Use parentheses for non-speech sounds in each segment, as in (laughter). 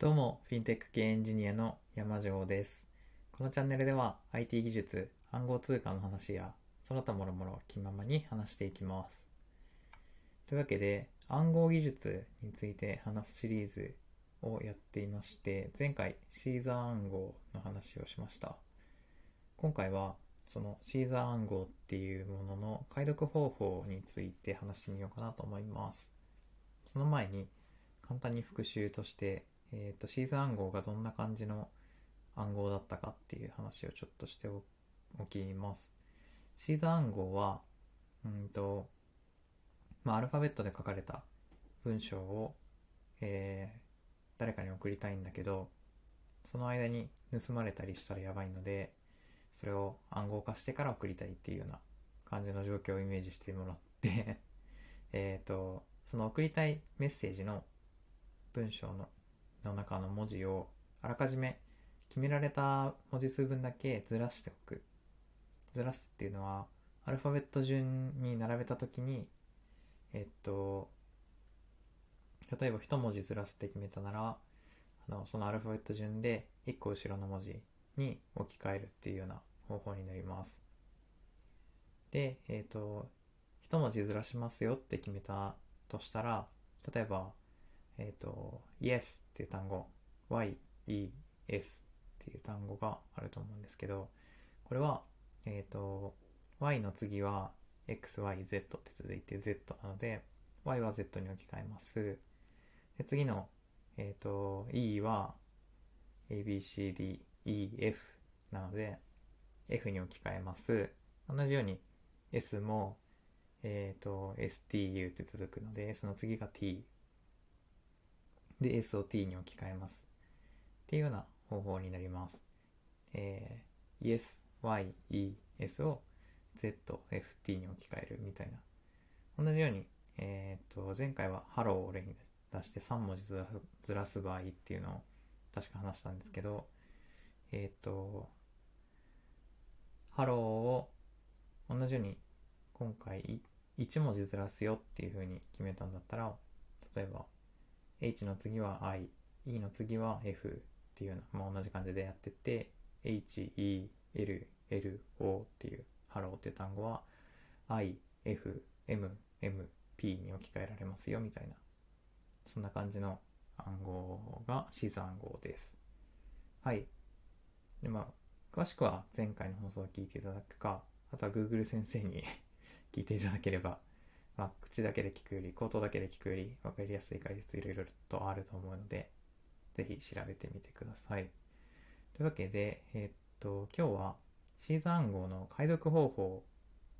どうも、フィンテック系エンジニアの山城です。このチャンネルでは IT 技術、暗号通貨の話や、その他もろもろ気ままに話していきます。というわけで、暗号技術について話すシリーズをやっていまして、前回シーザー暗号の話をしました。今回は、そのシーザー暗号っていうものの解読方法について話してみようかなと思います。その前に、簡単に復習として、えー、とシーザー暗号がどんな感じの暗号だったかっていう話をちょっとしておきます。シーザー暗号は、うんと、まあ、アルファベットで書かれた文章を、えー誰かに送りたいんだけど、その間に盗まれたりしたらやばいので、それを暗号化してから送りたいっていうような感じの状況をイメージしてもらって、(laughs) えっと、その送りたいメッセージの文章のの中の文字をあらかじめ決められた文字数分だけずらしておく。ずらすっていうのは、アルファベット順に並べたときに、えっと、例えば一文字ずらすって決めたなら、あのそのアルファベット順で一個後ろの文字に置き換えるっていうような方法になります。で、えっと、一文字ずらしますよって決めたとしたら、例えば、えっ、と、yes っていう単語、y, e, s っていう単語があると思うんですけど、これは、えっ、と、y の次は x, y, z って続いて z なので、y は z に置き換えます。で、次の、えっ、と、e は a, b, c, d, e, f なので、f に置き換えます。同じように s も、えっ、と、stu って続くので、s の次が t で S を T に置き換えます。っていうような方法になります。えー、Yes, Y, E, S を Z, F, T に置き換えるみたいな。同じように、えー、と、前回は Hello を例に出して3文字ずらずらす場合っていうのを確か話したんですけど、えっ、と、Hello を同じように今回1文字ずらすよっていう風に決めたんだったら、例えば H の次は I、E の次は F っていうような、まあ、同じ感じでやってて、H、E、L、L、O っていう、ハローっていう単語は I、F、M、M、P に置き換えられますよみたいな、そんな感じの暗号がシーザー暗号です。はい。で、まあ、詳しくは前回の放送を聞いていただくか、あとは Google 先生に (laughs) 聞いていただければまあ、口だけで聞くより、口頭だけで聞くより分かりやすい解説いろいろとあると思うので、ぜひ調べてみてください。というわけで、えーっと、今日はシーザー暗号の解読方法を、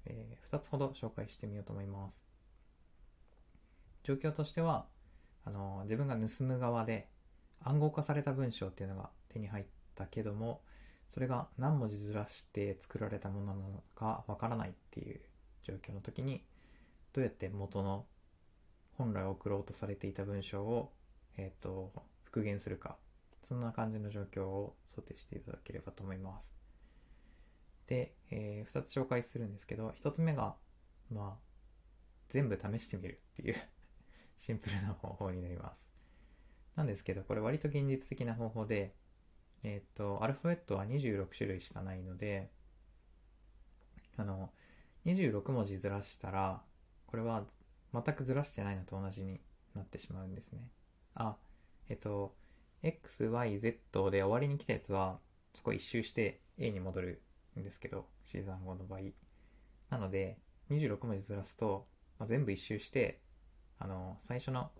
え2つほど紹介してみようと思います。状況としては、あの、自分が盗む側で暗号化された文章っていうのが手に入ったけども、それが何文字ずらして作られたものなのかわからないっていう状況の時に、どうやって元の本来送ろうとされていた文章を、えっ、と、復元するか、そんな感じの状況を想定していただければと思います。で、え2つ紹介するんですけど、1つ目が、まあ、全部試してみるっていう (laughs) シンプルな方法になります。なんですけど、これ割と現実的な方法で、えっ、と、アルファベットは26種類しかないので、あの、26文字ずらしたら、これは全くずらしてないのと同じになってしまうんですね。あ、えっと、x, y, z で終わりに来たやつは、そこ一周して a に戻るんですけど、シーザー暗号の場合。なので、26文字ずらすと、まあ、全部一周して、あの、最初の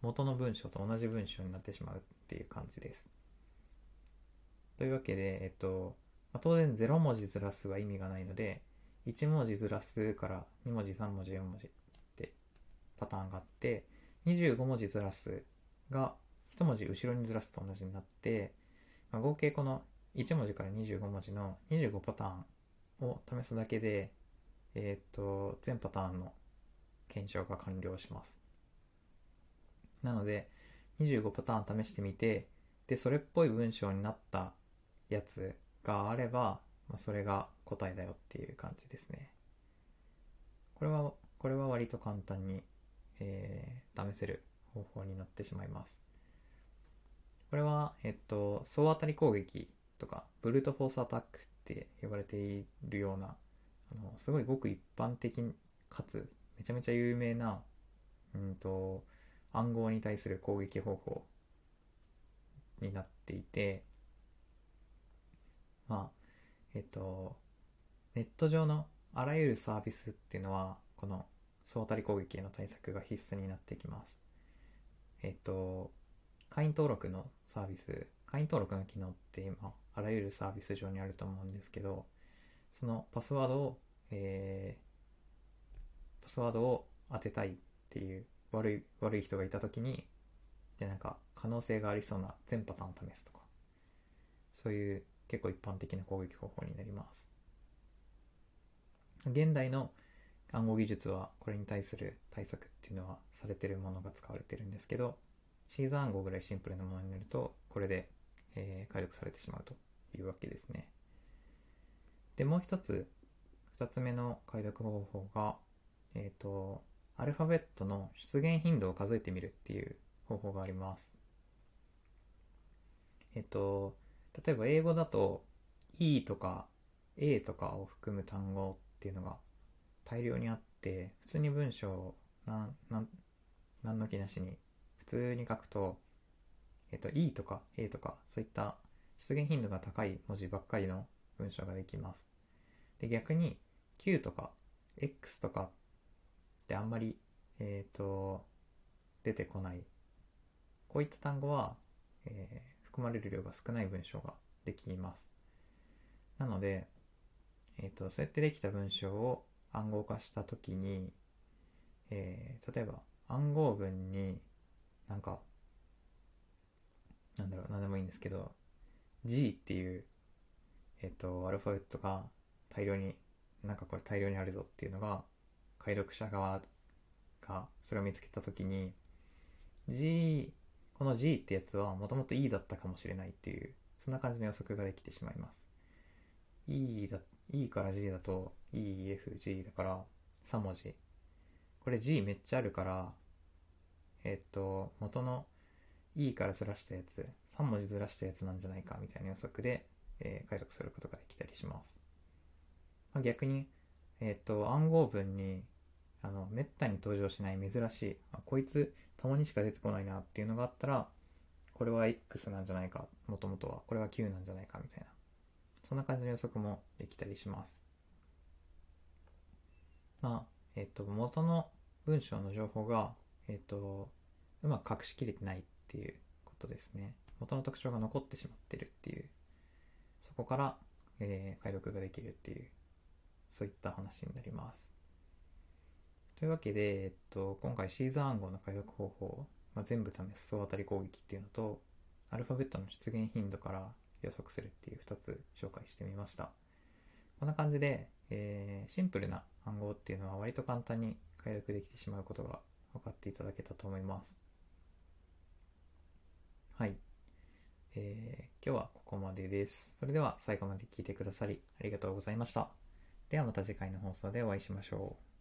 元の文章と同じ文章になってしまうっていう感じです。というわけで、えっと、まあ、当然0文字ずらすは意味がないので、1文字ずらすから2文字3文字4文字ってパターンがあって25文字ずらすが1文字後ろにずらすと同じになって、まあ、合計この1文字から25文字の25パターンを試すだけでえっ、と全パターンの検証が完了します。なので25パターン試してみてでそれっぽい文章になったやつがあればまあ、それが答えだよっていう感じですね。これは、これは割と簡単に、えー試せる方法になってしまいます。これは、えっと、総当たり攻撃とか、ブルートフォースアタックって呼ばれているような、あの、すごいごく一般的かつ、めちゃめちゃ有名な、うんと、暗号に対する攻撃方法になっていて、まあ、えっと、ネット上のあらゆるサービスっていうのは、この総当たり攻撃への対策が必須になってきます。えっと、会員登録のサービス、会員登録の機能って今、あらゆるサービス上にあると思うんですけど、そのパスワードを、えー、パスワードを当てたいっていう悪い、悪い人がいたときに、で、なんか、可能性がありそうな全パターンを試すとか、そういう結構一般的な攻撃方法になります。現代の暗号技術はこれに対する対策っていうのはされてるものが使われてるんですけど、シーズ暗号ぐらいシンプルなものになると、これで、えー、解読されてしまうというわけですね。で、もう一つ、二つ目の解読方法が、えっ、ー、と、アルファベットの出現頻度を数えてみるっていう方法があります。えっ、ー、と、例えば英語だと E とか A とかを含む単語っていうのが大量にあって、普通に文章を、何の気なしに普通に書くと、えっと、E とか A とか、そういった出現頻度が高い文字ばっかりの文章ができます。で、逆に Q とか X とかってあんまり、えっ、ー、と、出てこない。こういった単語は、えー、含まれる量が少ない文章ができます。なので、えっ、ー、と、そうやってできた文章を暗号化したときに、えー、例えば暗号文になんか、なんだろう、なんでもいいんですけど、G っていう、えっ、ー、と、アルファベットが大量に、なんかこれ大量にあるぞっていうのが、解読者側がそれを見つけたときに、G、この G ってやつはもともと E だったかもしれないっていう、そんな感じの予測ができてしまいます。E だ、E から G だと E、F、G だから3文字。これ G めっちゃあるから、えっと、元の E からずらしたやつ、3文字ずらしたやつなんじゃないかみたいな予測で、えー、解読することができたりします。まあ、逆に、えっと、暗号文に、あの、めったに登場しない珍しい、あ、こいつたまにしか出てこないなっていうのがあったら、これは X なんじゃないか、もともとは。これは Q なんじゃないかみたいな。そんな感じの予測もできたりします。まあ、えっと、元の文章の情報が、えっと、うまく隠しきれてないっていうことですね。元の特徴が残ってしまってるっていう、そこから、えー、解読ができるっていう、そういった話になります。というわけで、えっと、今回シーズン暗号の解読方法、まあ、全部試す総当たり攻撃っていうのと、アルファベットの出現頻度から予測するっていう2つ紹介してみました。こんな感じで、えー、シンプルな暗号っていうのは割と簡単に解読できてしまうことが分かっていただけたと思います。はい。えー、今日はここまでです。それでは最後まで聞いてくださりありがとうございました。ではまた次回の放送でお会いしましょう。